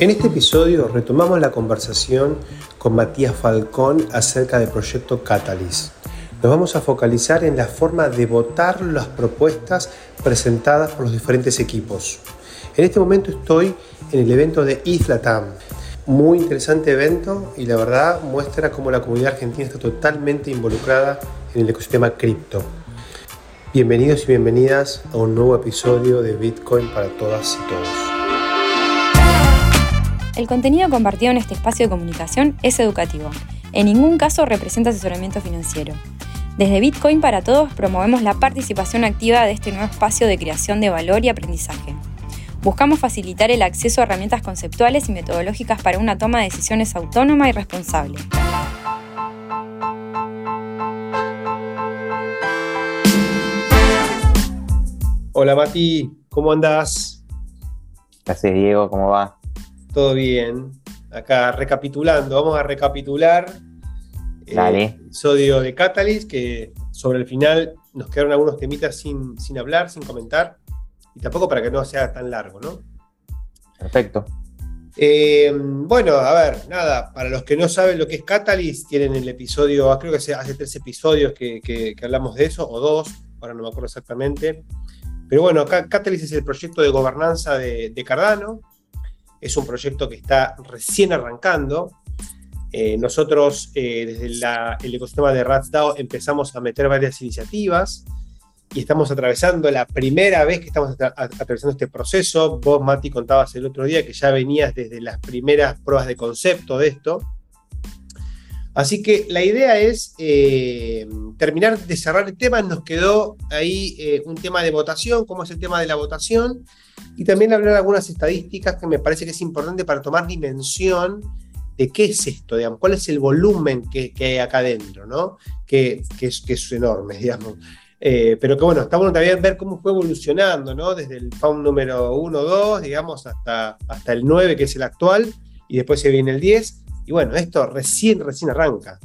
En este episodio retomamos la conversación con Matías Falcón acerca del proyecto Catalyst. Nos vamos a focalizar en la forma de votar las propuestas presentadas por los diferentes equipos. En este momento estoy en el evento de ISLATAM. Muy interesante evento y la verdad muestra cómo la comunidad argentina está totalmente involucrada en el ecosistema cripto. Bienvenidos y bienvenidas a un nuevo episodio de Bitcoin para todas y todos. El contenido compartido en este espacio de comunicación es educativo. En ningún caso representa asesoramiento financiero. Desde Bitcoin para Todos promovemos la participación activa de este nuevo espacio de creación de valor y aprendizaje. Buscamos facilitar el acceso a herramientas conceptuales y metodológicas para una toma de decisiones autónoma y responsable. Hola Mati, ¿cómo andás? Gracias Diego, ¿cómo va? Todo bien. Acá recapitulando, vamos a recapitular el eh, episodio de Catalyst, que sobre el final nos quedaron algunos temitas sin, sin hablar, sin comentar, y tampoco para que no sea tan largo, ¿no? Perfecto. Eh, bueno, a ver, nada, para los que no saben lo que es Catalyst, tienen el episodio, creo que hace tres episodios que, hablamos de eso, o dos, ahora no me acuerdo exactamente. Pero bueno, Catalyst es el proyecto de gobernanza de, de Cardano, es un proyecto que está recién arrancando. Eh, nosotros eh, desde el ecosistema de RatsDAO empezamos a meter varias iniciativas y estamos atravesando la primera vez que estamos atravesando este proceso. Vos, Mati, contabas el otro día que ya venías desde las primeras pruebas de concepto de esto. Así que la idea es eh, terminar de cerrar el tema. Nos quedó ahí un tema de votación, cómo es el tema de la votación y también hablar algunas estadísticas que me parece que es importante para tomar dimensión de qué es esto, digamos, cuál es el volumen que, hay acá adentro, ¿no? Que, es, enorme, digamos. Eh, pero que bueno, está bueno también ver cómo fue evolucionando, ¿no? Desde el FAUN número 1, 2, digamos, hasta, hasta el 9, que es el actual, y después se viene el 10. Y bueno, esto recién, recién arranca.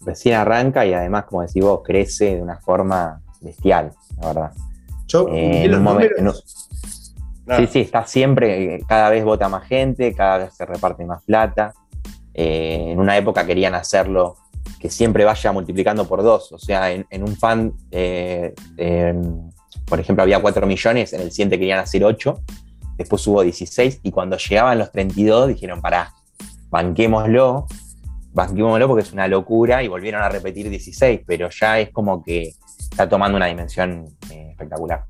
Recién arranca y además, como decís vos, crece de una forma bestial, la verdad. Yo, eh, los números, Sí, sí, está siempre, cada vez vota más gente, cada vez se reparte más plata. Eh, en una época querían hacerlo que siempre vaya multiplicando por dos, o sea, en, un fan, eh, por ejemplo, había 4 millones, en el siguiente querían hacer 8, después hubo 16 y cuando llegaban los 32 dijeron, pará, banquémoslo, banquémoslo porque es una locura y volvieron a repetir 16, pero ya es como que está tomando una dimensión eh, espectacular.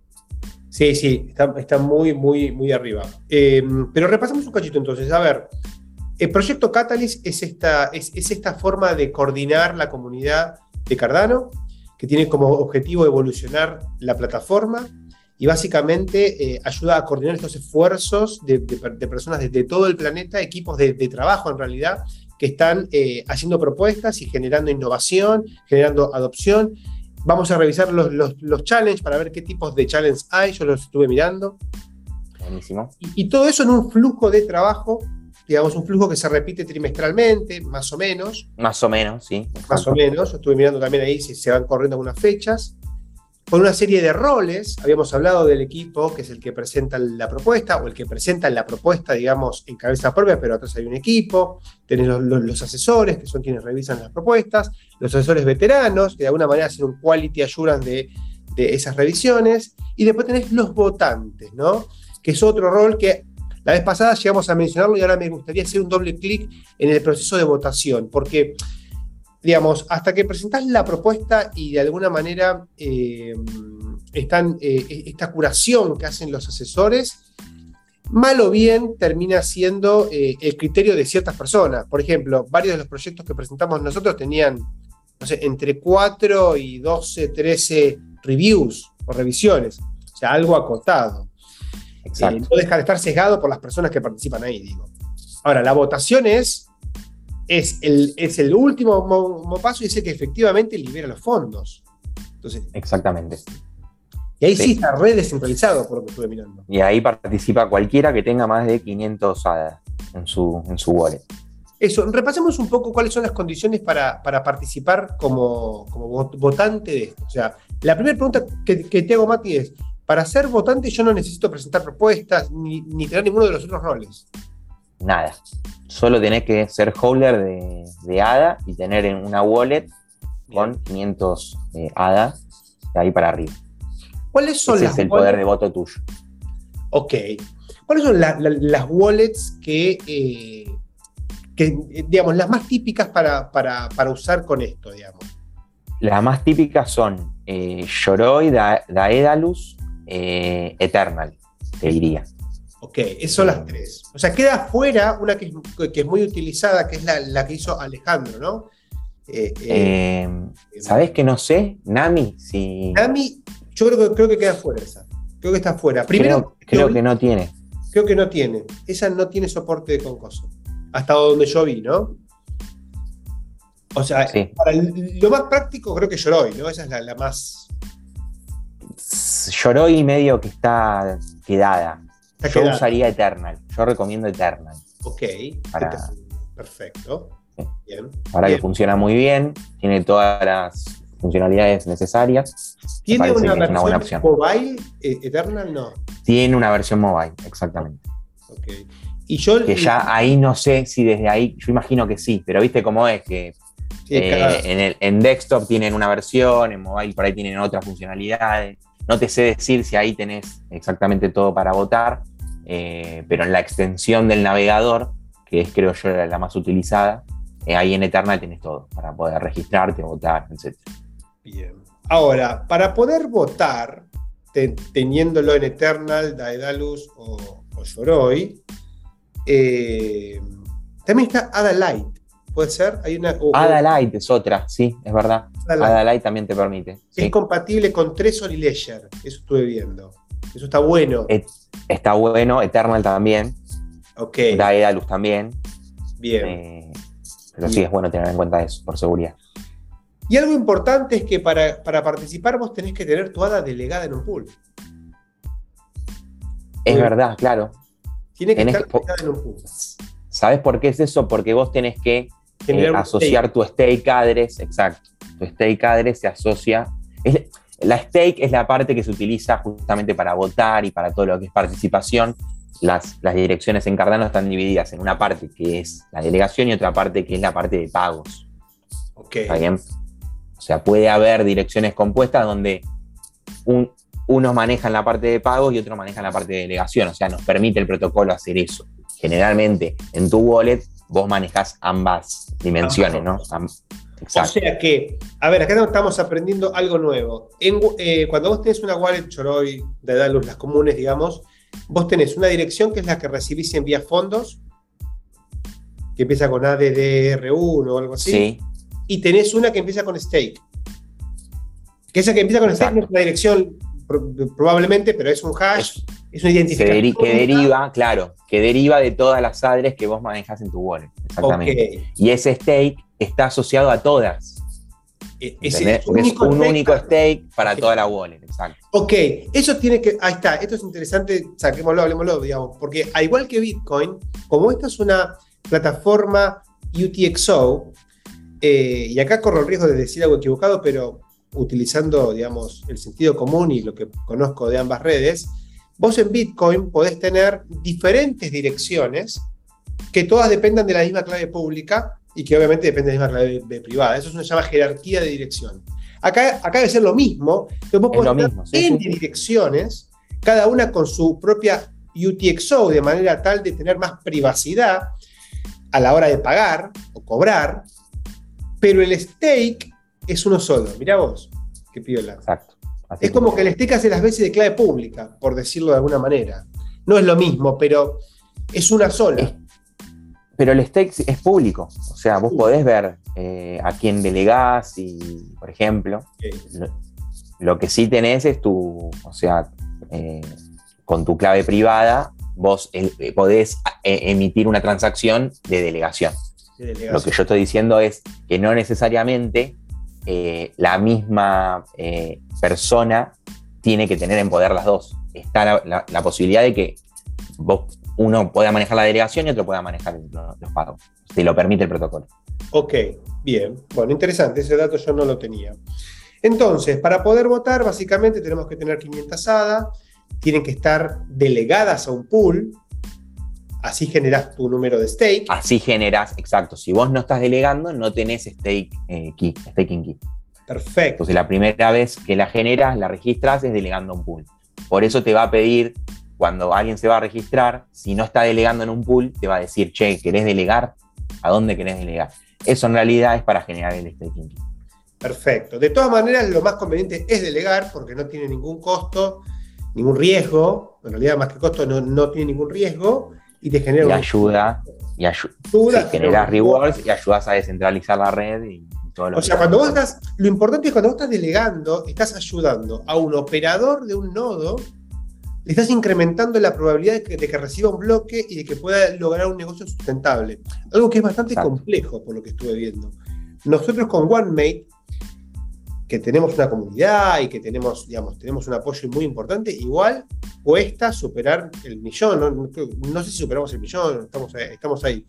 Sí, sí, está, muy, muy, muy arriba. Em, pero repasamos un cachito entonces. A ver, el proyecto Catalyst es esta, es, esta forma de coordinar la comunidad de Cardano, que tiene como objetivo evolucionar la plataforma y básicamente eh, ayuda a coordinar estos esfuerzos de, personas desde todo el planeta, equipos de, trabajo en realidad, que están eh, haciendo propuestas y generando innovación, generando adopción Vamos a revisar los, los, challenges para ver qué tipos de challenges hay. Yo los estuve mirando. Buenísimo. Y, todo eso en un flujo de trabajo, digamos, un flujo que se repite trimestralmente, más o menos. Más o menos, sí. Más o menos. Estuve mirando también ahí si se van corriendo algunas fechas con una serie de roles. Habíamos hablado del equipo, que es el que presenta la propuesta, o el que presenta la propuesta, digamos, en cabeza propia, pero atrás hay un equipo. Tenés los, asesores, que son quienes revisan las propuestas, los asesores veteranos, que de alguna manera hacen un quality assurance de, de esas revisiones. Y después tenés los votantes, ¿no? Que es otro rol que la vez pasada llegamos a mencionarlo y ahora me gustaría hacer un doble clic en el proceso de votación, porque digamos, hasta que presentás la propuesta y de alguna manera eh, están, eh, esta curación que hacen los asesores, mal o bien termina siendo eh, el criterio de ciertas personas. Por ejemplo, varios de los proyectos que presentamos nosotros tenían, no sé, entre 4 y 12, 13 reviews o revisiones, o sea, algo acotado. no deja de estar sesgado por las personas que participan ahí, digo. Ahora, la votación es es el, es el último paso y es el que efectivamente libera los fondos. Entonces, Exactamente. Y ahí sí, está re descentralizado por lo que estuve mirando. Y ahí participa cualquiera que tenga más de 500 ADA en su, en su wallet. Eso, repasemos un poco cuáles son las condiciones para, participar como, votante de esto. O sea, la primera pregunta que, te hago, Mati, es, para ser votante yo no necesito presentar propuestas ni, ni tener ninguno de los otros roles. Nada. Solo tenés que ser holder de, ADA y tener en una wallet con 500 eh, ADA de ahí para arriba. ¿Cuáles son Ese es el poder de voto tuyo. Ok. ¿Cuáles son las wallets que, eh, que, digamos, las más típicas para, usar con esto, digamos? Las más típicas son eh, Yoroi, Daedalus, eh, Eternal, te diría. Ok, esas son las tres. O sea, queda fuera una que es, muy utilizada, que es la, que hizo Alejandro, ¿no? ¿Sabes que no sé? Nami, si. Nami, yo creo que, creo que queda fuera esa. Creo que está fuera. Primero, creo, que no tiene. Creo que no tiene. Esa no tiene soporte de concoso. Hasta donde yo vi, ¿no? O sea, para lo más práctico creo que Yoroi, ¿no? Esa es la, más. Yoroi medio que está quedada. Yo usaría Eternal. Yo recomiendo Eternal. Ok. Perfecto. Bien. Para que funciona muy bien. Tiene todas las funcionalidades necesarias. ¿Tiene una versión mobile eh, Eternal? No. Tiene una versión mobile, exactamente. Ok. Y yo, que ya ahí no sé si desde ahí, yo imagino que sí, pero viste cómo es que eh, en, el, en desktop tienen una versión, en mobile por ahí tienen otras funcionalidades. No te sé decir si ahí tenés exactamente todo para votar, eh, pero en la extensión del navegador, que es creo yo la más utilizada, ahí en Eternal tenés todo para poder registrarte, votar, etc. Bien. Ahora, para poder votar, teniéndolo en Eternal, Daedalus o, o eh, también está Ada Light. ¿Puede ser? Hay una, Ada Light es otra, sí, es verdad. Ada Light, también te permite. Es compatible con Tresor y Ledger. Eso estuve viendo. Eso está bueno. está bueno. Eternal también. Ok. Daedalus también. Bien. Eh, pero sí es bueno tener en cuenta eso, por seguridad. Y algo importante es que para, participar vos tenés que tener tu hada delegada en un pool. Es verdad, claro. Tiene que estar delegada en un pool. ¿Sabes por qué es eso? Porque vos tenés que eh, asociar tu stake address, exacto. Tu stake address se asocia. la stake es la parte que se utiliza justamente para votar y para todo lo que es participación. Las, las direcciones en Cardano están divididas en una parte que es la delegación y otra parte que es la parte de pagos. Ok. ¿Está bien? O sea, puede haber direcciones compuestas donde unos manejan la parte de pagos y otros manejan la parte de delegación. O sea, nos permite el protocolo hacer eso. Generalmente, en tu wallet, vos manejas ambas dimensiones, ¿no? Exacto. O sea que, a ver, acá estamos aprendiendo algo nuevo. Eh, cuando vos tenés una wallet Choroy de Dalus, las comunes, digamos, vos tenés una dirección que es la que recibís y envías fondos, que empieza con ADDR1 o algo así. Sí y tenés una que empieza con stake. Que esa que empieza con stake no es una dirección probablemente, pero es un hash, es, una identificación. Que, deriva, claro, que deriva de todas las adres que vos manejas en tu wallet. Exactamente. Y ese stake está asociado a todas. E, es, un, único, stake para toda la wallet, exacto. Ok, eso tiene que. Ahí está, esto es interesante, saquémoslo, hablemoslo, digamos, porque al igual que Bitcoin, como esta es una plataforma UTXO, eh, y acá corro el riesgo de decir algo equivocado, pero utilizando, digamos, el sentido común y lo que conozco de ambas redes, vos en Bitcoin podés tener diferentes direcciones que todas dependan de la misma clave pública y que obviamente dependen de la misma clave privada. Eso es una llama jerarquía de dirección. Acá, acá debe ser lo mismo, pero vos podés tener en direcciones, cada una con su propia UTXO, de manera tal de tener más privacidad a la hora de pagar o cobrar, pero el stake es uno solo. Mirá vos, qué piola. Exacto. Es como que el stake hace las veces de clave pública, por decirlo de alguna manera. No es lo mismo, pero es una sola. Pero el stake es público. O sea, vos podés ver eh, a quién delegás y, por ejemplo, lo, que sí tenés es tu, o sea, eh, con tu clave privada, vos eh, podés emitir una transacción de delegación. Lo que yo estoy diciendo es que no necesariamente eh, la misma eh, persona tiene que tener en poder las dos. Está la, posibilidad de que uno pueda manejar la delegación y otro pueda manejar los, pagos. Si lo permite el protocolo. Ok, bien. Bueno, interesante. Ese dato yo no lo tenía. Entonces, para poder votar, básicamente tenemos que tener 500 ADA, tienen que estar delegadas a un pool, Así generas tu número de stake. Así generas, exacto. Si vos no estás delegando, no tenés stake eh, key, staking key. Perfecto. Entonces la primera vez que la generas, la registras, es delegando un pool. Por eso te va a pedir, cuando alguien se va a registrar, si no está delegando en un pool, te va a decir, che, ¿querés delegar? ¿A dónde querés delegar? Eso en realidad es para generar el staking key. Perfecto. De todas maneras, lo más conveniente es delegar porque no tiene ningún costo, ningún riesgo. En realidad, más que costo, no, tiene ningún riesgo y te genera. Y ayuda. Y ayuda. generas rewards y ayudas a descentralizar la red y todo lo O sea, cuando vos estás. Lo importante es cuando vos estás delegando, estás ayudando a un operador de un nodo, le estás incrementando la probabilidad de que, reciba un bloque y de que pueda lograr un negocio sustentable. Algo que es bastante complejo, por lo que estuve viendo. Nosotros con OneMate que tenemos una comunidad y que tenemos, digamos, tenemos un apoyo muy importante, igual cuesta superar el millón. No, sé si superamos el millón, estamos, estamos ahí.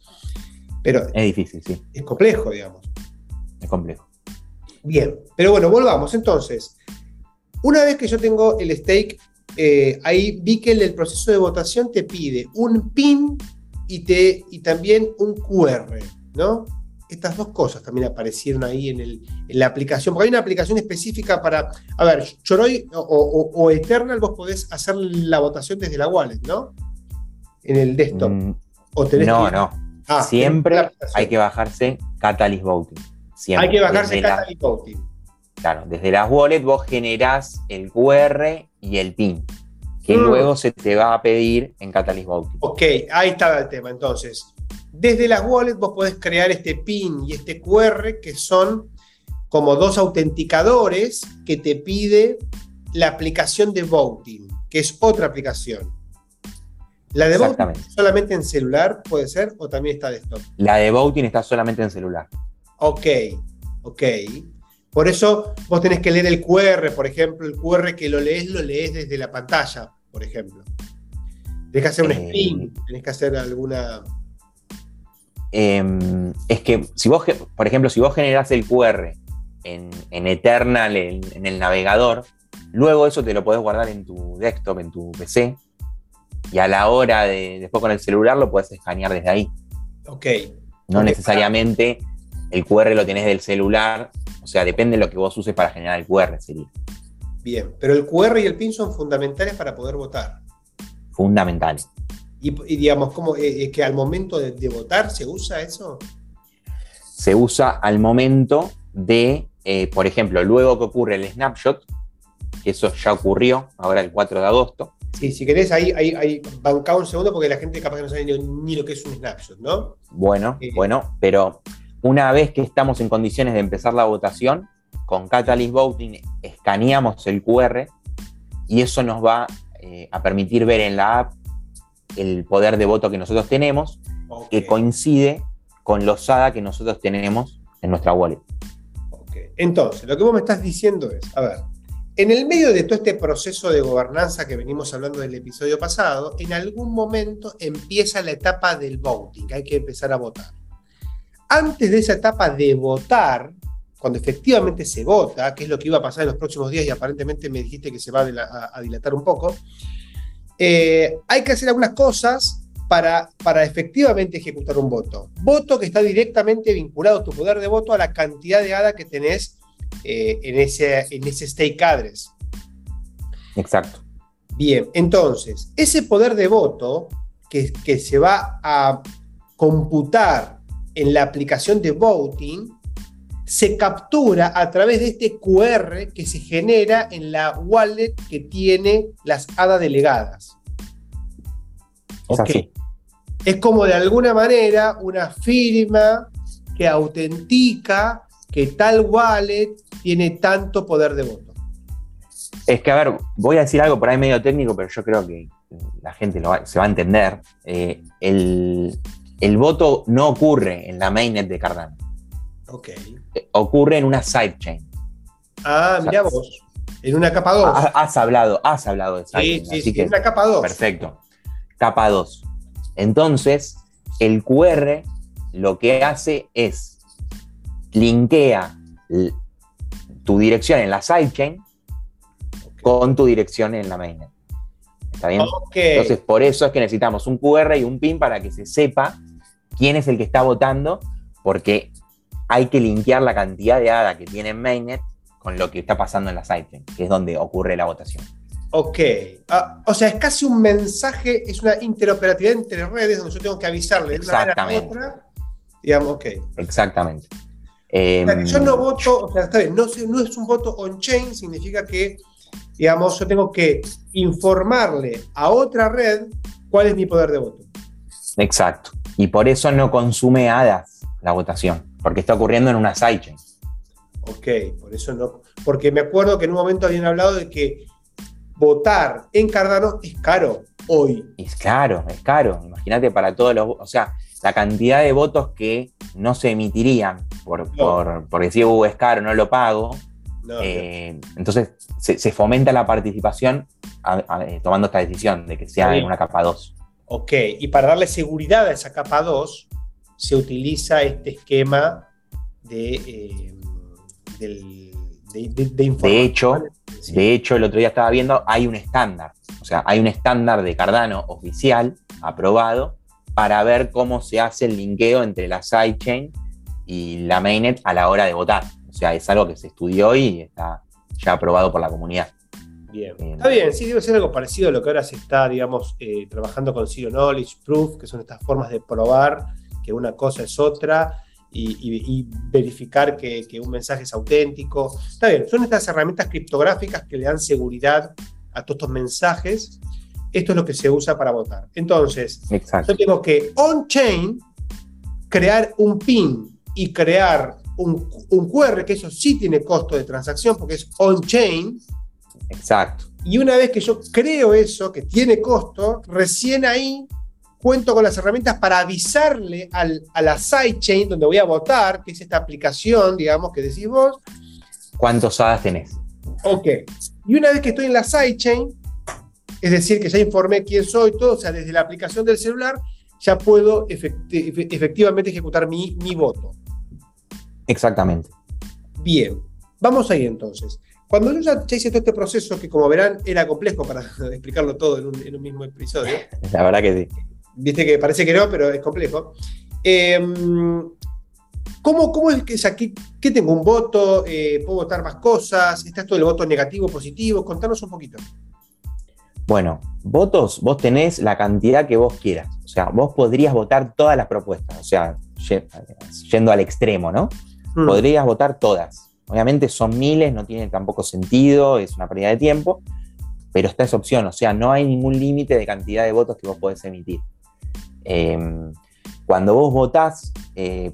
Pero es difícil, sí. Es complejo, digamos. Es complejo. Bien, pero bueno, volvamos. Entonces, una vez que yo tengo el stake, eh, ahí vi que el, proceso de votación te pide un PIN y, te, y también un QR, ¿no? Estas dos cosas también aparecieron ahí en, la aplicación, porque hay una aplicación específica para, a ver, Choroy o, Eternal, vos podés hacer la votación desde la wallet, ¿no? En el desktop. Mm, no, no. Ah, Siempre hay que bajarse Catalyst Voting. Hay que bajarse Catalyst Voting. Claro, desde las wallets vos generás el QR y el PIN, que mm. luego se te va a pedir en Catalyst Voting. Ok, ahí está el tema. Entonces, desde las wallets vos podés crear este PIN y este QR que son como dos autenticadores que te pide la aplicación de voting, que es otra aplicación. La de voting solamente en celular puede ser o también está desktop. La de voting está solamente en celular. Ok, ok. Por eso vos tenés que leer el QR, por ejemplo, el QR que lo lees, lo lees desde la pantalla, por ejemplo. Tenés que hacer un eh, spin, tenés que hacer alguna Em, es que si vos, por ejemplo, si vos generás el QR en, Eternal, en, el navegador, luego eso te lo podés guardar en tu desktop, en tu PC, y a la hora de, después con el celular lo podés escanear desde ahí. Ok. No necesariamente el QR lo tenés del celular, o sea, depende de lo que vos uses para generar el QR, sería. Bien, pero el QR y el PIN son fundamentales para poder votar. Fundamentales. Y, digamos, ¿cómo, eh, es que al momento de, votar se usa eso? Se usa al momento de, eh, por ejemplo, luego que ocurre el snapshot, que eso ya ocurrió ahora el 4 de agosto. Sí, si querés, ahí, ahí, ahí banca un segundo porque la gente capaz que no sabe ni, lo que es un snapshot, ¿no? Bueno, eh, bueno, pero una vez que estamos en condiciones de empezar la votación, con Catalyst Voting escaneamos el QR y eso nos va a permitir ver en la app el poder de voto que nosotros tenemos, que coincide con los SADA que nosotros tenemos en nuestra wallet. Entonces, lo que vos me estás diciendo es, a ver, en el medio de todo este proceso de gobernanza que venimos hablando del episodio pasado, en algún momento empieza la etapa del voting, hay que empezar a votar. Antes de esa etapa de votar, cuando efectivamente se vota, que es lo que iba a pasar en los próximos días y aparentemente me dijiste que se va a dilatar un poco, eh, hay que hacer algunas cosas para, para efectivamente ejecutar un voto. Voto que está directamente vinculado tu poder de voto a la cantidad de ADA que tenés eh, en, ese, en ese stake address. Exacto. Bien, entonces, ese poder de voto que, que se va a computar en la aplicación de voting se captura a través de este QR que se genera en la wallet que tiene las hadas delegadas. Es, es como de alguna manera una firma que autentica que tal wallet tiene tanto poder de voto. Es que, a ver, voy a decir algo por ahí medio técnico, pero yo creo que la gente se va a entender. Eh, el, el, voto no ocurre en la mainnet de Cardano. Ok. Ocurre en una sidechain. Ah, mira vos. En una capa 2. Has, hablado, has hablado de sidechain. Sí, sí, sí, en una capa 2. Perfecto. Capa 2. Entonces, el QR lo que hace es linkea tu dirección en la sidechain con tu dirección en la mainnet. ¿Está bien? Entonces, por eso es que necesitamos un QR y un PIN para que se sepa quién es el que está votando, porque hay que linkear la cantidad de ADA que tiene Mainnet con lo que está pasando en la sidechain, que es donde ocurre la votación. Ok. Ah, o sea, es casi un mensaje, es una interoperatividad entre redes donde yo tengo que avisarle Exactamente. una otra. Digamos, ok. Exactamente. yo no voto, o sea, está bien, no, no es un voto on-chain, significa que, digamos, yo tengo que informarle a otra red cuál es mi poder de voto. Exacto. Y por eso no consume hadas la votación, porque está ocurriendo en una sidechain. Ok, por eso no. Porque me acuerdo que en un momento habían hablado de que votar en Cardano es caro hoy. Es caro, es caro. Imagínate para todos los. O sea, la cantidad de votos que no se emitirían por, por, por decir, uh, es caro, no lo pago. Eh, entonces se, fomenta la participación eh, tomando esta decisión de que sea en una capa 2. Ok, y para darle seguridad a esa capa 2 se utiliza este esquema de, eh, de, de hecho, de hecho, el otro día estaba viendo, hay un estándar, o sea, hay un estándar de Cardano oficial, aprobado, para ver cómo se hace el linkeo entre la sidechain y la mainnet a la hora de votar. O sea, es algo que se estudió y está ya aprobado por la comunidad. Bien. Está bien, sí, debe ser algo parecido a lo que ahora se está, digamos, eh, trabajando con Zero Knowledge Proof, que son estas formas de probar que una cosa es otra y, verificar que, un mensaje es auténtico. Está bien, son estas herramientas criptográficas que le dan seguridad a todos estos mensajes. Esto es lo que se usa para votar. Entonces, yo tengo que on-chain crear un PIN y crear un, un, QR, que eso sí tiene costo de transacción porque es on-chain. Exacto. Y una vez que yo creo eso, que tiene costo, recién ahí cuento con las herramientas para avisarle a la sidechain donde voy a votar, que es esta aplicación, digamos, que decís vos. ¿Cuántos hadas tenés? Ok. Y una vez que estoy en la sidechain, es decir, que ya informé quién soy, todo, o sea, desde la aplicación del celular, ya puedo efectivamente ejecutar mi, mi voto. Exactamente. Bien, vamos ahí entonces. Cuando yo ya, hice todo este proceso, que como verán era complejo para explicarlo todo en un, en un mismo episodio. La verdad que sí. Viste que parece que no, pero es complejo. Em, ¿cómo, es que es aquí? ¿Qué tengo? ¿Un voto? Eh, ¿Puedo votar más cosas? ¿Está esto del voto negativo, positivo? Contanos un poquito. Bueno, votos, vos tenés la cantidad que vos quieras. O sea, vos podrías votar todas las propuestas. O sea, yendo al extremo, ¿no? Hmm. Podrías votar todas. Obviamente son miles, no tiene tampoco sentido, es una pérdida de tiempo, pero está esa opción. O sea, no hay ningún límite de cantidad de votos que vos podés emitir. Em, cuando vos votás, eh,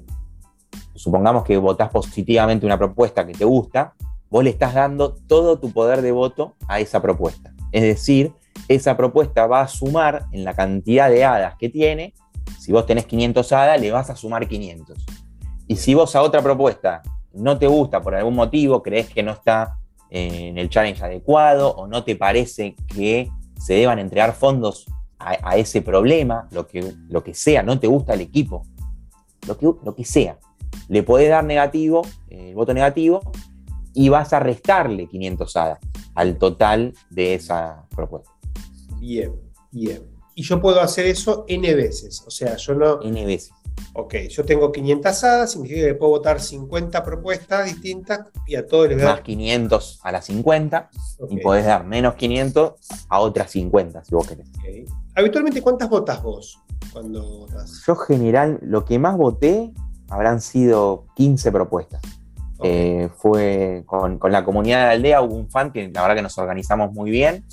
supongamos que votás positivamente una propuesta que te gusta, vos le estás dando todo tu poder de voto a esa propuesta. Es decir, esa propuesta va a sumar en la cantidad de hadas que tiene. Si vos tenés 500 hadas, le vas a sumar 500. Y si vos a otra propuesta no te gusta por algún motivo, crees que no está eh, en el challenge adecuado o no te parece que se deban entregar fondos a, ese problema, lo que, lo que sea, no te gusta el equipo, lo que, lo que sea, le podés dar negativo, eh, el voto negativo, y vas a restarle 500 hadas al total de esa propuesta. Bien, bien. Y yo puedo hacer eso N veces, o sea, yo no... N veces. Ok, yo tengo 500 hadas, significa que puedo votar 50 propuestas distintas y a todos les voy a dar... Más 500 a las 50 y podés dar menos 500 a otras 50 si vos querés. Habitualmente, ¿cuántas votas vos cuando votas? Yo, general, lo que más voté habrán sido 15 propuestas. Eh, fue con, la comunidad de la aldea, hubo un fan que la verdad que nos organizamos muy bien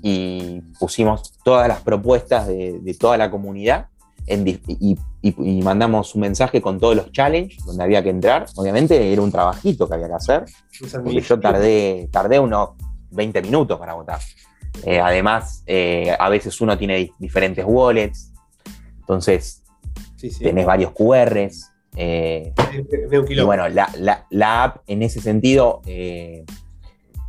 y pusimos todas las propuestas de, toda la comunidad y, mandamos un mensaje con todos los challenges donde había que entrar. Obviamente era un trabajito que había que hacer, porque yo tardé, tardé unos 20 minutos para votar. Eh, además, eh, a veces uno tiene diferentes wallets, entonces tenés varios QRs. Eh, y bueno, la, app en ese sentido,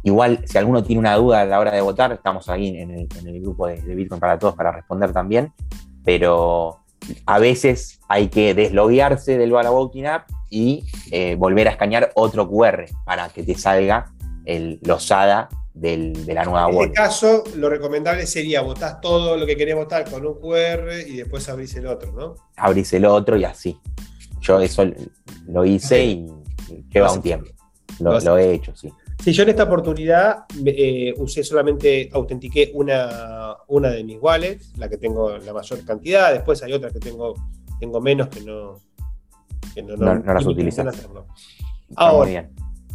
igual si alguno tiene una duda a la hora de votar, estamos ahí en el, grupo de, Bitcoin para todos para responder también, pero a veces hay que desloguearse del Voting App y volver a escanear otro QR para que te salga el, los ADA del- de la nueva En este caso, lo recomendable sería votar todo lo que querés votar con un QR y después abrís el otro, ¿no? Abrís el otro y así. Yo eso lo hice y, y lleva un tiempo. Lo he hecho, sí. Sí, yo en esta oportunidad eh, usé solamente, autentiqué una, una de mis wallets, la que tengo la mayor cantidad, después hay otras que tengo, tengo menos que no, que no, No- no las utilizas. hacerlo. Ahora.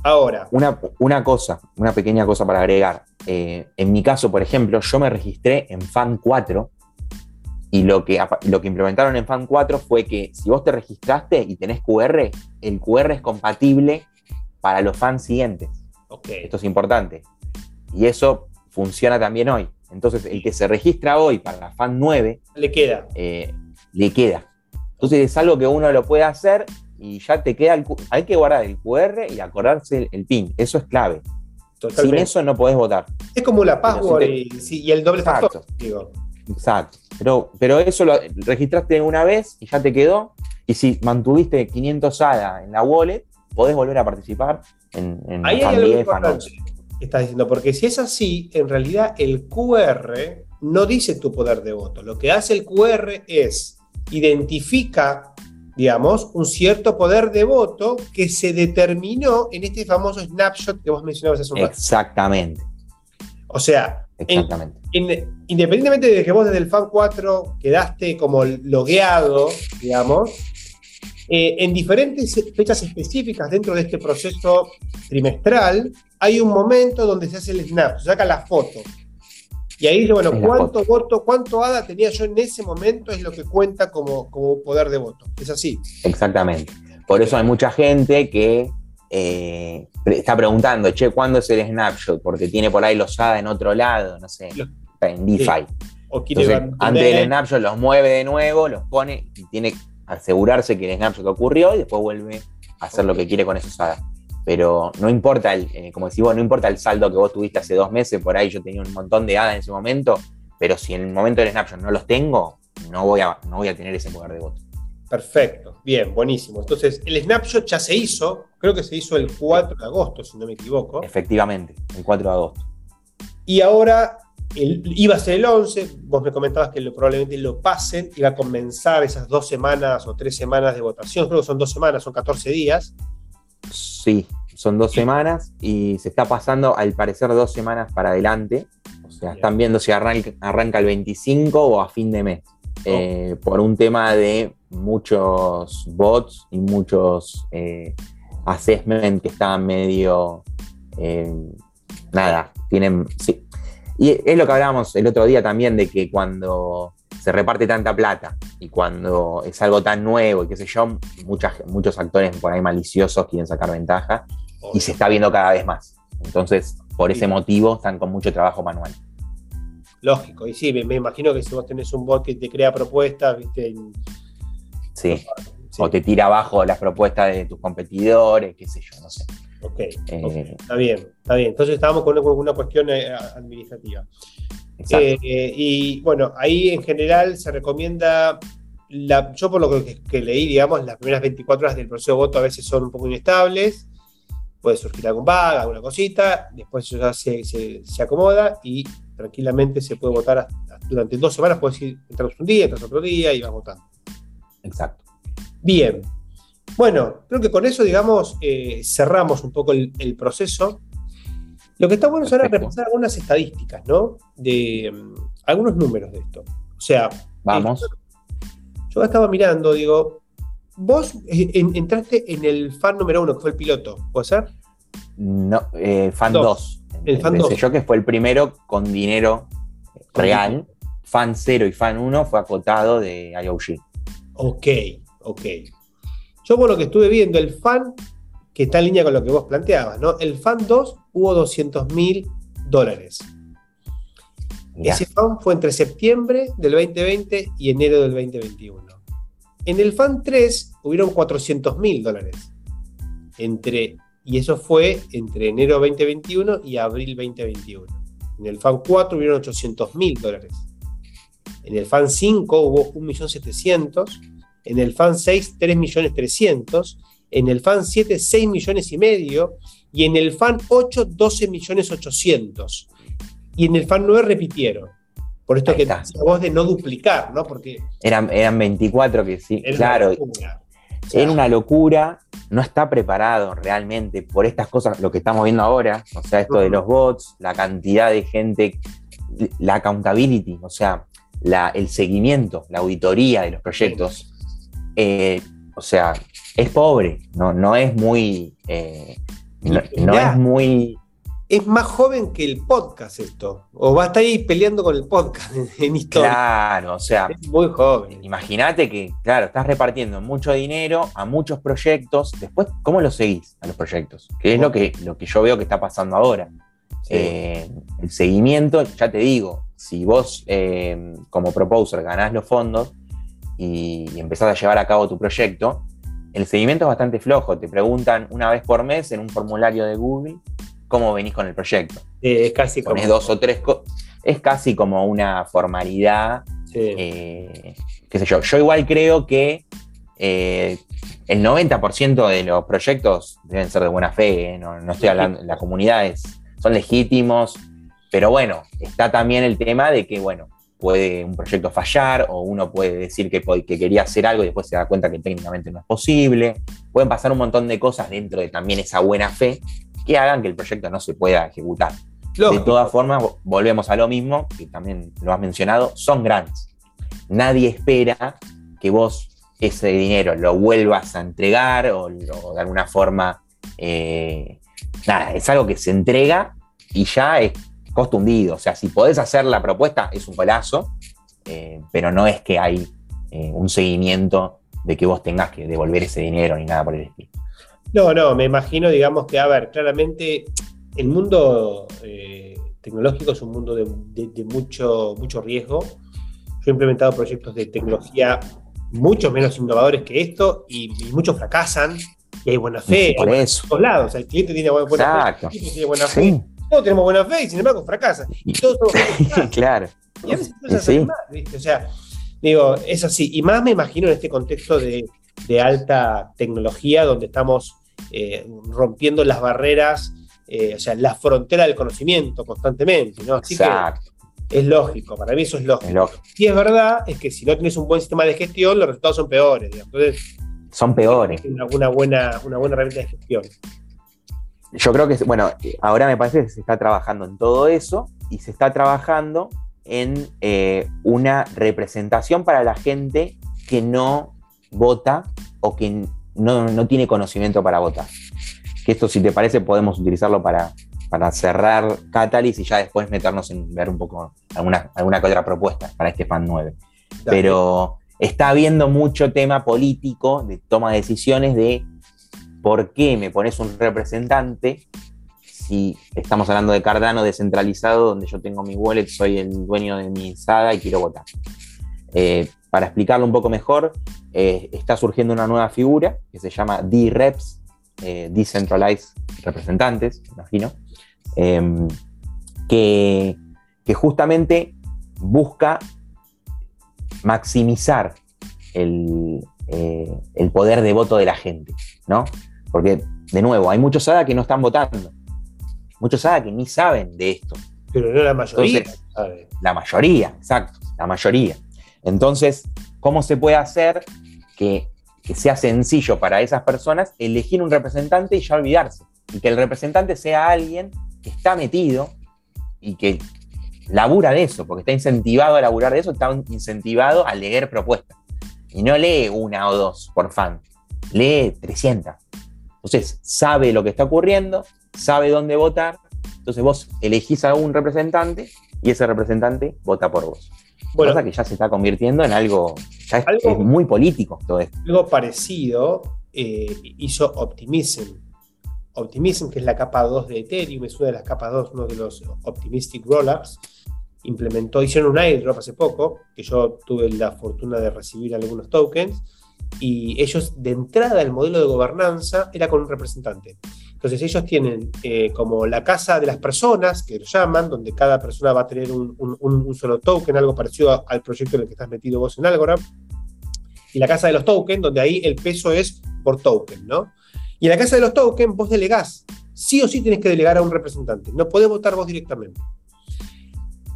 Ahora, Una, una cosa, una pequeña cosa para agregar. Eh, en mi caso, por ejemplo, yo me registré en FAN 4 y lo que, lo que implementaron en FAN 4 fue que si vos te registraste y tenés QR, el QR es compatible para los fans siguientes. Esto es importante. Y eso funciona también hoy. Entonces, el que se registra hoy para la FAN 9 le queda. eh, le queda. Entonces, es algo que uno lo puede hacer y ya te queda. el hay que guardar el QR y acordarse el, el PIN. Eso es clave. Sin eso no podés votar. Es como la password y, sí, y el doble Exacto. factor, digo. Exacto. Pero, pero eso lo registraste una vez y ya te quedó. Y si mantuviste 500 ADA en la wallet, podés volver a participar en, en Ahí hay algo 10, Fan importante 11. que estás diciendo, porque si es así, en realidad el QR no dice tu poder de voto. Lo que hace el QR es identifica, digamos, un cierto poder de voto que se determinó en este famoso snapshot que vos mencionabas hace un rato. Exactamente. O sea, en- Exactamente. en- independientemente de que vos desde el FAN 4 quedaste como logueado, digamos, eh, en diferentes fechas específicas dentro de este proceso trimestral, hay un momento donde se hace el snap, se saca la foto. Y ahí dice, bueno, ¿cuánto voto, cuánto ADA tenía yo en ese momento? Es lo que cuenta como, como poder de voto. Es así. Exactamente. Por eso hay mucha gente que eh, está preguntando, che, ¿cuándo es el snapshot? Porque tiene por ahí los ADA en otro lado, no sé, Lo- en DeFi. O Entonces, antes del snapshot los mueve de nuevo, los pone y tiene que asegurarse que el snapshot ocurrió y después vuelve a hacer lo que quiere con esos ADA. Pero no importa, el, eh, como decís vos, no importa el saldo que vos tuviste hace dos meses, por ahí yo tenía un montón de ADA en ese momento, pero si en el momento del snapshot no los tengo, no voy a, no voy a tener ese poder de voto. Perfecto, bien, buenísimo. Entonces, el snapshot ya se hizo, creo que se hizo el 4 de agosto, si no me equivoco. Efectivamente, el 4 de agosto. Y ahora el- iba a ser el 11, vos me comentabas que lo- probablemente lo pasen, iba a comenzar esas dos semanas o tres semanas de votación, creo que son dos semanas, son 14 días. Sí, son dos semanas y se está pasando, al parecer, dos semanas para adelante. O sea, están viendo si arranca, arranca el 25 o a fin de mes. Eh, por un tema de muchos bots y muchos eh, assessment que están medio. eh, nada, tienen. sí. Y es lo que hablábamos el otro día también de que cuando se reparte tanta plata y cuando es algo tan nuevo y qué sé yo, muchas, muchos actores por ahí maliciosos quieren sacar ventaja y se está viendo cada vez más. Entonces, por ese Sí. motivo, están con mucho trabajo manual. Lógico, y sí, me, me imagino que si vos tenés un bot que te crea propuestas, viste, en- Sí. sí, O te tira abajo las propuestas de tus competidores, qué sé yo, no sé. ok, Eh, está bien, está bien. Entonces estábamos con una, con una cuestión eh, administrativa. Eh, y bueno, ahí en general se recomienda, la, yo por lo que, que leí, digamos, las primeras 24 horas del proceso de voto a veces son un poco inestables, puede surgir algún bug, alguna cosita, después eso ya se, se- se acomoda y tranquilamente se puede votar hasta- durante dos semanas, puedes ir, entras un día, entras otro día y vas votando. Exacto. Bien. Bueno, creo que con eso, digamos, eh, cerramos un poco el, el proceso. Lo que está bueno es ahora repasar algunas estadísticas, ¿no? De mm, algunos números de esto. O sea, Vamos. yo estaba mirando, digo, vos eh, en- entraste en el fan número uno, que fue el piloto, ¿puede ser? No, eh, Fan Dos. 2. El Fan Empecé 2. yo que fue el primero con dinero real. Fan 0 y Fan 1 fue acotado de IOG. Ok, ok. Yo por lo que estuve viendo, el fan, que está en línea con lo que vos planteabas, ¿no? El fan 2 hubo 200 mil dólares. Mirá, Ese fan fue entre septiembre del 2020 y enero del 2021. En el fan 3 hubieron 400 mil dólares. Entre, y eso fue entre enero 2021 y abril 2021. En el fan 4 hubieron 800 mil dólares. En el fan 5 hubo 1.700.000. En el fan 6, 3.300.000. en el fan 7 6 millones y medio y en el fan 8 12 millones 800. Y en el fan 9 repitieron. Por esto que decía vos de no duplicar, ¿no? Porque eran, eran 24 que sí, claro. Era una locura, no está preparado realmente por estas cosas, lo que estamos viendo ahora, o sea, esto de los bots, la cantidad de gente, la accountability, o sea, el seguimiento, la auditoría de los proyectos. Eh, o sea, es pobre, no, no es muy. Eh, no, es muy. Es más joven que el podcast esto. O va a estar ahí peleando con el podcast en, historia. Claro, o sea. Es muy joven. Imagínate que, claro, estás repartiendo mucho dinero a muchos proyectos. Después, ¿cómo lo seguís a los proyectos? Que es lo que, lo que yo veo que está pasando ahora. Eh, el seguimiento, ya te digo, si vos eh, como proposer ganás los fondos y, empezás a llevar a cabo tu proyecto, el seguimiento es bastante flojo. Te preguntan una vez por mes en un formulario de Google cómo venís con el proyecto. es casi como... dos o tres Es casi como una formalidad. Eh, qué sé yo. Yo igual creo que el 90% de los proyectos deben ser de buena fe. No, no estoy hablando... La comunidad es son legítimos, pero bueno, está también el tema de que, bueno, puede un proyecto fallar o uno puede decir que, que, quería hacer algo y después se da cuenta que técnicamente no es posible. Pueden pasar un montón de cosas dentro de también esa buena fe que hagan que el proyecto no se pueda ejecutar. De todas formas, volvemos a lo mismo, que también lo has mencionado, son grants. Nadie espera que vos ese dinero lo vuelvas a entregar o, de alguna forma eh, nada, es algo que se entrega y ya es costo O sea, si podés hacer la propuesta, es un golazo, eh, pero no es que hay eh, un seguimiento de que vos tengas que devolver ese dinero ni nada por el estilo. No, no, me imagino, digamos que, a ver, claramente el mundo eh, tecnológico es un mundo de, mucho, mucho riesgo. Yo he implementado proyectos de tecnología mucho menos innovadores que esto y muchos fracasan y hay buena fe. Por eso. todos lados. el cliente tiene buena fe. El tiene buena fe. Todos tenemos buena fe y sin embargo fracasa. Y todos Claro. Y a veces mal, ¿viste? O sea, digo, es así. Y más me imagino en este contexto de, de alta tecnología donde estamos eh, rompiendo las barreras, eh, o sea, la frontera del conocimiento constantemente, ¿no? Así Exacto. Que es lógico, para mí eso es lógico. es lógico. Y es verdad, es que si no tienes un buen sistema de gestión, los resultados son peores. Digamos. Entonces, son peores. Una, buena, una buena herramienta de gestión. Yo creo que, bueno, ahora me parece que se está trabajando en todo eso y se está trabajando en eh, una representación para la gente que no vota o que no, tiene conocimiento para votar. Que esto, si te parece, podemos utilizarlo para, para cerrar Catalyst y ya después meternos en ver un poco alguna, alguna que otra propuesta para este PAN 9. Pero está habiendo mucho tema político de toma de decisiones de por qué me pones un representante si estamos hablando de Cardano descentralizado, donde yo tengo mi wallet, soy el dueño de mi saga y quiero votar. Eh, para explicarlo un poco mejor, eh, está surgiendo una nueva figura que se llama D-Reps, eh, Decentralized Representantes, imagino, em, que, justamente busca maximizar eh, el, poder de voto de la gente, ¿no? Porque, de nuevo, hay muchos ADA que no están votando, muchos ADA que ni saben de esto. Pero no la mayoría. la mayoría, exacto, la mayoría. Entonces, ¿cómo se puede hacer que, que sea sencillo para esas personas elegir un representante y ya olvidarse? Y que el representante sea alguien que está metido y que labura de eso, porque está incentivado a laburar de eso, está incentivado a leer propuestas. Y no lee una o dos por fan, lee 300. Entonces, sabe lo que está ocurriendo, sabe dónde votar, entonces vos elegís a un representante y ese representante vota por vos. Bueno, cosa que ya se está convirtiendo en algo, ya es, muy político todo esto. Algo parecido eh, hizo Optimism. Optimism, que es la capa 2 de Ethereum, es una de las capas 2, uno de los Optimistic Rollups, implementó, hicieron un airdrop hace poco, que yo tuve la fortuna de recibir algunos tokens, y ellos de entrada el modelo de gobernanza era con un representante. Entonces ellos tienen eh, como la casa de las personas, que lo llaman, donde cada persona va a tener un, solo token, algo parecido al proyecto en el que estás metido vos en Algorand, y la casa de los tokens, donde ahí el peso es por token, ¿no? Y en la casa de los tokens vos delegás. Sí o sí tenés que delegar a un representante. No podés votar vos directamente.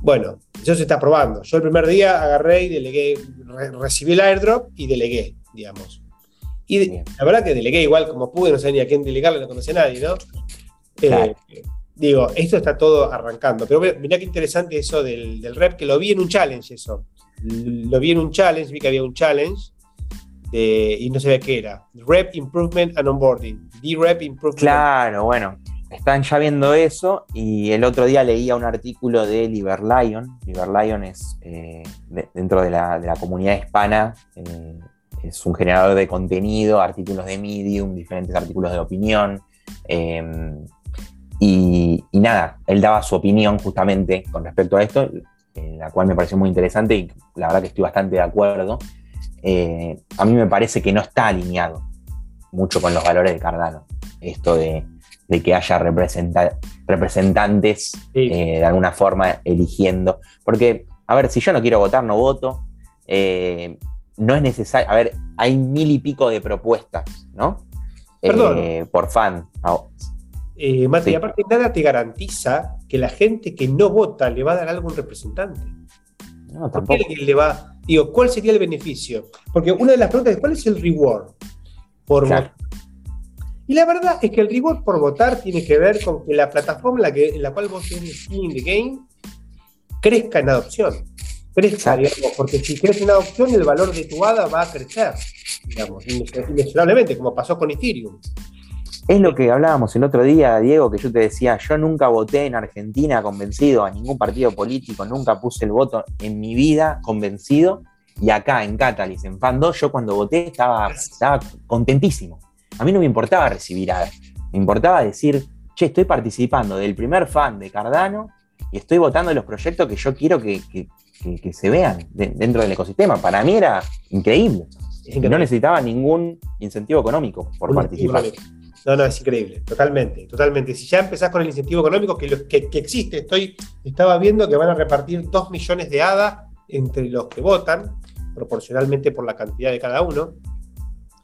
Bueno, eso se está probando. Yo el primer día agarré y delegué, recibí el airdrop y delegué, digamos. Y la verdad que delegué igual como pude, no sé ni a quién delegarle, no conocía a nadie, ¿no? Eh, digo, esto está todo arrancando. Pero mirá qué interesante eso del, del, rep, que lo vi en un challenge, eso. Lo vi en un challenge, vi que había un challenge y no sabía qué era. Rep Improvement and Onboarding. D-Rep Improvement. Claro, bueno. Están ya viendo eso y el otro día leía un artículo de Liverlion. Liverlion es eh, dentro de la, comunidad hispana, eh, es un generador de contenido, artículos de Medium, diferentes artículos de opinión. Eh, y, nada, él daba su opinión justamente con respecto a esto, la cual me pareció muy interesante y la verdad que estoy bastante de acuerdo. a mí me parece que no está alineado mucho con los valores de Cardano, esto de de que haya representantes eh, de alguna forma eligiendo. Porque, a ver, si yo no quiero votar, no voto. Eh, no es necesario. A ver, hay mil y pico de propuestas, ¿no? Perdón. Eh, por fan. Ah, Mati, aparte nada te garantiza que la gente que no vota le va a dar algo a un representante. No, tampoco. le va, digo, ¿cuál sería el beneficio? Porque una de las preguntas es, ¿cuál es el reward por votar? Y la verdad es que el reward por votar tiene que ver con que la plataforma en la, que, en la cual vos tenés skin the game crezca en adopción. Porque si crece en adopción, el valor de tu ADA va a crecer, digamos, inexorablemente, como pasó con Ethereum. Es lo que hablábamos el otro día, Diego, que yo te decía, yo nunca voté en Argentina convencido a ningún partido político, nunca puse el voto en mi vida convencido, y acá en Catalyst, en Fan 2, yo cuando voté estaba, estaba contentísimo. A mí no me importaba recibir a, me importaba decir, che, estoy participando del primer fan de Cardano y estoy votando los proyectos que yo quiero que, se vean dentro del ecosistema. Para mí era increíble. No necesitaba ningún incentivo económico por participar. No, no, es increíble, totalmente, totalmente. Si ya empezás con el incentivo económico que, que, existe, estoy, estaba viendo que van a repartir 2 millones de ADA entre los que votan, proporcionalmente por la cantidad de cada uno.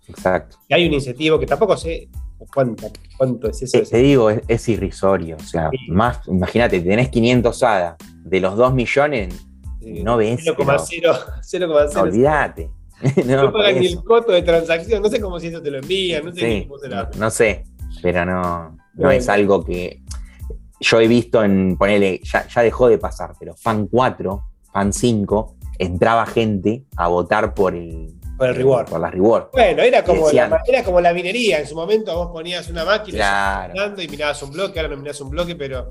Exacto. Y hay un incentivo que tampoco sé cuánto, cuánto es eso. Te, digo, es, irrisorio. O sea, más, imagínate, tenés 500 ADA, de los 2 millones, no ves. 0,0. Olvídate. no, pagan ni el costo de transacción. No sé cómo si eso te lo envían, no sé cómo será. No, sé, pero no, no es algo que. Yo he visto en, ponele, ya, ya dejó de pasar, pero Fan 4, Fan 5, entraba gente a votar por el, por el reward. Por la reward. Bueno, era como, la, era como la minería. En su momento vos ponías una máquina y mirabas un bloque, ahora no mirás un bloque, pero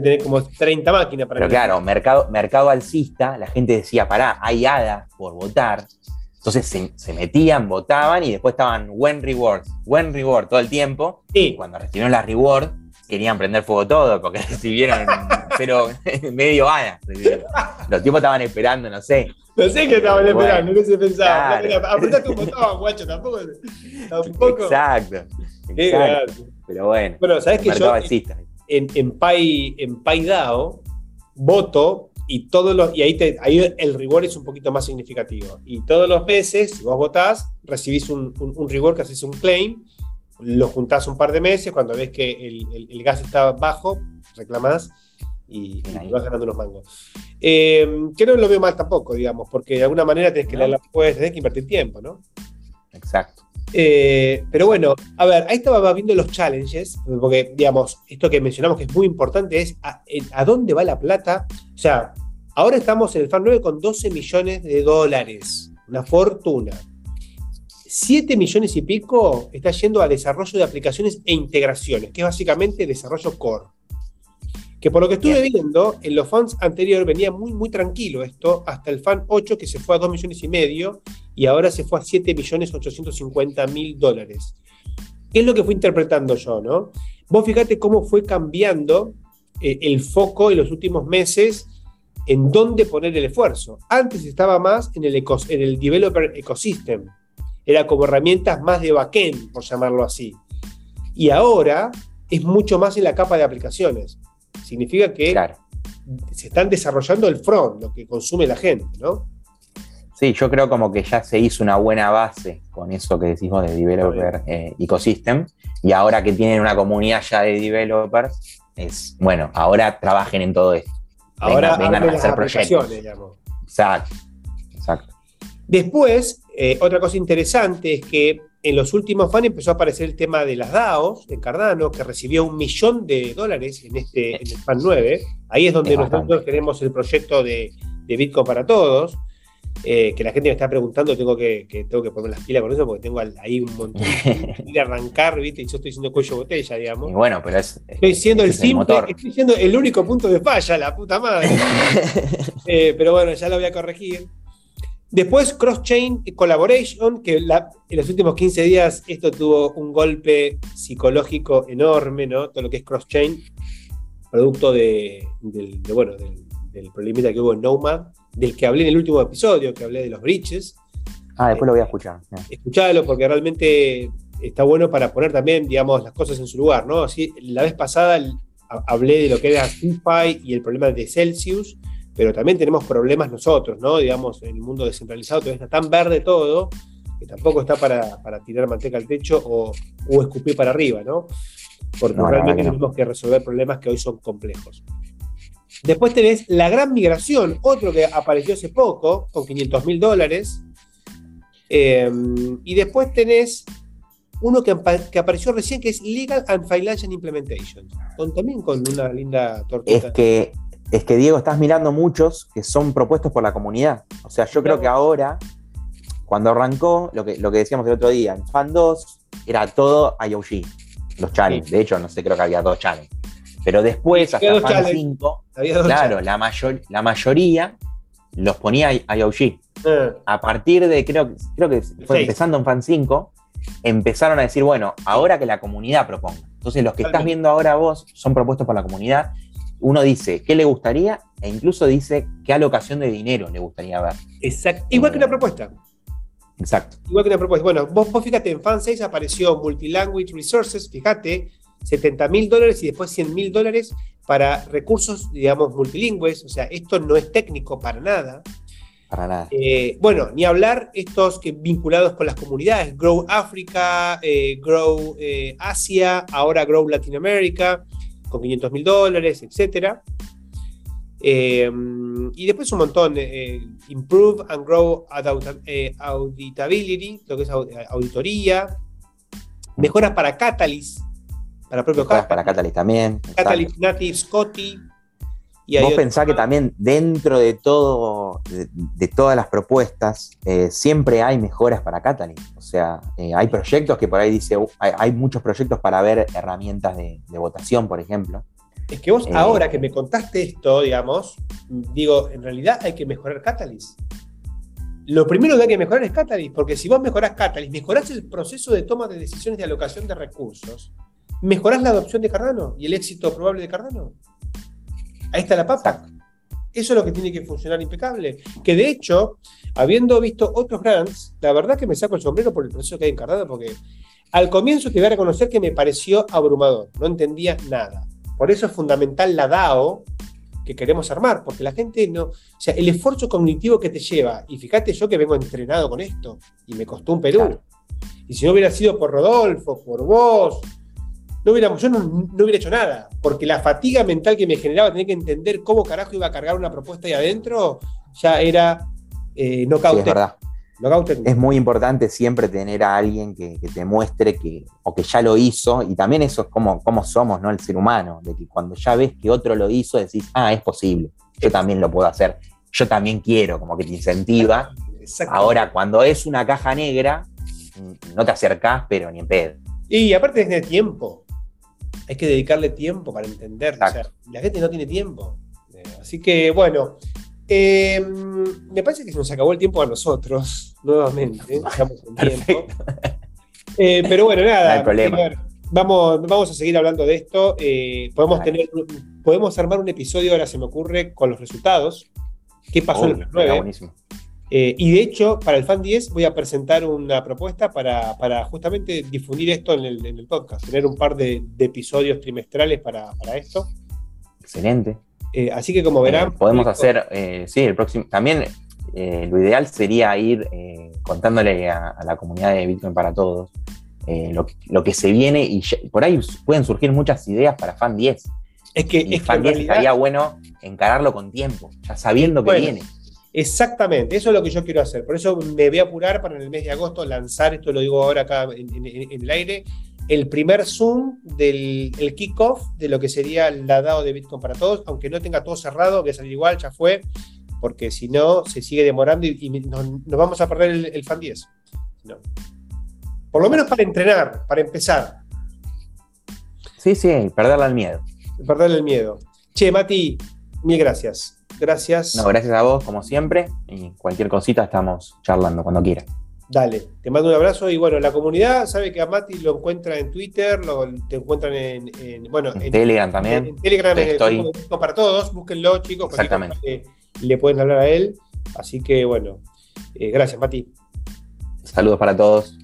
tenés como 30 máquinas para Pero claro, mercado, mercado alcista, la gente decía, pará, hay hadas por votar. Entonces se, metían, votaban y después estaban buen reward, buen reward todo el tiempo. Y cuando recibieron la reward, querían prender fuego todo porque recibieron pero medio hada. Los tipos estaban esperando, no sé, no sé qué estaban esperando, no se pensaba. Claro. Apretate un botón, guacho, tampoco. tampoco. Exacto. exacto. Pero bueno. Bueno, ¿sabes que yo en, en, Pai, en PayDAO voto y todos los y ahí, te, ahí el reward es un poquito más significativo. Y todos los meses, si vos votás, recibís un, un, reward que haces un claim, lo juntás un par de meses, cuando ves que el, el, el gas está bajo, reclamás y, vas ganando unos mangos. Eh, que no lo veo mal tampoco, digamos, porque de alguna manera tenés que, la, puedes, que invertir tiempo, ¿no? Exacto. Eh, pero bueno, a ver, ahí estaba viendo los challenges, porque, digamos, esto que mencionamos que es muy importante es a, dónde va la plata. O sea, ahora estamos en el FAN 9 con 12 millones de dólares, una fortuna. 7 millones y pico está yendo a desarrollo de aplicaciones e integraciones, que es básicamente desarrollo core. Que por lo que estuve viendo, en los fans anteriores venía muy, muy tranquilo esto, hasta el fan 8 que se fue a 2 millones y medio y ahora se fue a 7 millones 850 mil dólares. ¿Qué es lo que fui interpretando yo, no? Vos fíjate cómo fue cambiando eh, el foco en los últimos meses en dónde poner el esfuerzo. Antes estaba más en el, en el developer ecosystem. Era como herramientas más de backend, por llamarlo así. Y ahora es mucho más en la capa de aplicaciones. Significa que se están desarrollando el front, lo que consume la gente, ¿no? Sí, yo creo como que ya se hizo una buena base con eso que decimos de Developer eh, Ecosystem. Y ahora que tienen una comunidad ya de developers, es bueno, ahora trabajen en todo esto. Ahora vengan, a hacer proyectos. Exacto, exacto. Después, eh, otra cosa interesante es que en los últimos fans empezó a aparecer el tema de las DAOs de Cardano, que recibió un millón de dólares en, este, en el fan 9. Ahí es donde nosotros tenemos el proyecto de, de Bitcoin para todos. Eh, que la gente me está preguntando, tengo que, tengo que poner las pilas con eso porque tengo ahí un montón de arrancar, ¿viste? Y yo estoy siendo cuello botella, digamos. Y bueno, pero es. Estoy siendo el simple, estoy siendo el único punto de falla, la puta madre. Eh, pero bueno, ya lo voy a corregir. Después, Cross-Chain Collaboration, que en los últimos 15 días esto tuvo un golpe psicológico enorme, ¿no? Todo lo que es Cross-Chain, producto de, del, bueno, del, del problemita que hubo en Nomad del que hablé en el último episodio, que hablé de los bridges. Ah, después lo voy a escuchar. Escuchalo porque realmente está bueno para poner también, digamos, las cosas en su lugar, ¿no? Así, la vez pasada hablé de lo que era SimFi y el problema de Celsius, pero también tenemos problemas nosotros, ¿no? Digamos, en el mundo descentralizado todavía está tan verde todo que tampoco está para, tirar manteca al techo o, escupir para arriba, ¿no? Porque realmente tenemos que resolver problemas que hoy son complejos. Después tenés la gran migración, otro que apareció hace poco, con 500 mil dólares. Em, y después tenés uno que, apareció recién, que es Legal and Financial Implementation, con, también con una linda tortuga. Es que, es que, Diego, estás mirando muchos que son propuestos por la comunidad. O sea, yo creo que ahora, cuando arrancó, lo que, lo que decíamos el otro día, en Fan 2 era todo IOG, los channels. De hecho, no sé, creo que había dos channels. Pero después, hasta Fan 5, claro, la, mayor, la mayoría los ponía IOG. Ah. A partir de, creo, creo que fue empezando en Fan 5, empezaron a decir, bueno, ahora que la comunidad proponga. Entonces, los que estás viendo ahora vos son propuestos por la comunidad. Uno dice qué le gustaría e incluso dice qué alocación de dinero le gustaría ver. Exacto. Igual que una propuesta. Exacto. Igual que una propuesta. Bueno, vos, vos fíjate, en Fan 6 apareció Multilanguage Resources, fíjate, 70 mil dólares y después 100 mil dólares para recursos, digamos, multilingües. O sea, esto no es técnico para nada. Para nada. Eh, bueno, ni hablar estos que vinculados con las comunidades, Grow África, eh, Grow eh, Asia, ahora Grow Latinoamérica, con 500 mil dólares, etc. y después un montón, Improve and Grow Auditability, lo que es auditoría, mejoras para Catalyst, para propio Para Catalyst también. Catalyst Native, Scotty. Y Vos pensás que también dentro de todo, de, todas las propuestas, eh, siempre hay mejoras para Catalyst. O sea, eh, hay proyectos que por ahí dice, hay, muchos proyectos para ver herramientas de, votación, por ejemplo. Es que vos eh, ahora que me contaste esto, digamos, digo, en realidad hay que mejorar Catalyst. Lo primero que hay que mejorar es Catalyst, porque si vos mejorás Catalyst, mejorás el proceso de toma de decisiones de alocación de recursos, ¿Mejorás la adopción de Cardano y el éxito probable de Cardano? Ahí está la papa. Eso es lo que tiene que funcionar impecable. Que de hecho, habiendo visto otros grants, la verdad que me saco el sombrero por el proceso que hay en Cardano, porque al comienzo te voy a reconocer que me pareció abrumador, no entendía nada. Por eso es fundamental la DAO que queremos armar, porque la gente no. O sea, el esfuerzo cognitivo que te lleva, y fíjate yo que vengo entrenado con esto, y me costó un Perú. Y si no hubiera sido por Rodolfo, por vos, no hubiéramos, yo no, hubiera hecho nada, porque la fatiga mental que me generaba tener que entender cómo carajo iba a cargar una propuesta ahí adentro, ya era eh, no es verdad. es muy importante siempre tener a alguien que, te muestre que, o que ya lo hizo, y también eso es como, como somos, ¿no? El ser humano, de que cuando ya ves que otro lo hizo, decís, ah, es posible, yo también lo puedo hacer, yo también quiero, como que te incentiva. Ahora, cuando es una caja negra, no te acercás, pero ni en pedo. Y aparte de tiempo hay que dedicarle tiempo para entender. la gente no tiene tiempo. Eh, así que, bueno, eh, me parece que se nos acabó el tiempo a nosotros, nuevamente. Eh, pero bueno, nada. vamos, vamos a seguir hablando de esto. podemos, tener, podemos armar un episodio, ahora se me ocurre, con los resultados. ¿Qué pasó en el 9? Buenísimo. Eh, y de hecho, para el Fan 10 voy a presentar una propuesta para, justamente difundir esto en el, podcast, tener un par de, episodios trimestrales para, esto. Excelente. Eh, así que como verán... Eh, podemos hacer, sí, el próximo... También lo ideal sería ir contándole a, la comunidad de Bitcoin para todos lo, que se viene y por ahí pueden surgir muchas ideas para Fan 10. Es que, y Fan 10 estaría bueno encararlo con tiempo, ya sabiendo que viene. Exactamente, eso es lo que yo quiero hacer. Por eso me voy a apurar para en el mes de agosto lanzar, esto lo digo ahora acá en, el aire, el primer Zoom del el kickoff de lo que sería el DAO de Bitcoin para todos, aunque no tenga todo cerrado, voy a salir igual, ya fue, porque si no, se sigue demorando y, nos, vamos a perder el, Fan 10. No. Por lo menos para entrenar, para empezar. Sí, sí, perderle el miedo. Perderle el miedo. Che, Mati, mil gracias. Gracias. No, gracias a vos, como siempre. Y cualquier cosita estamos charlando cuando quieras. Dale, te mando un abrazo y bueno, la comunidad sabe que a Mati lo encuentra en Twitter, lo, te encuentran en, bueno, en, Telegram también. En, Telegram, Estoy... para todos, búsquenlo chicos, Exactamente. le pueden hablar a él. Así que bueno, eh, gracias Mati. Saludos para todos.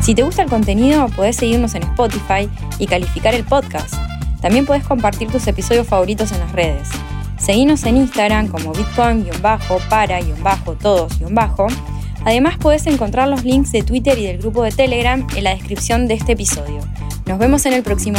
Si te gusta el contenido, podés seguirnos en Spotify y calificar el podcast. También puedes compartir tus episodios favoritos en las redes. Seguinos en Instagram como bitcoin-para-todos-. Además puedes encontrar los links de Twitter y del grupo de Telegram en la descripción de este episodio. Nos vemos en el próximo.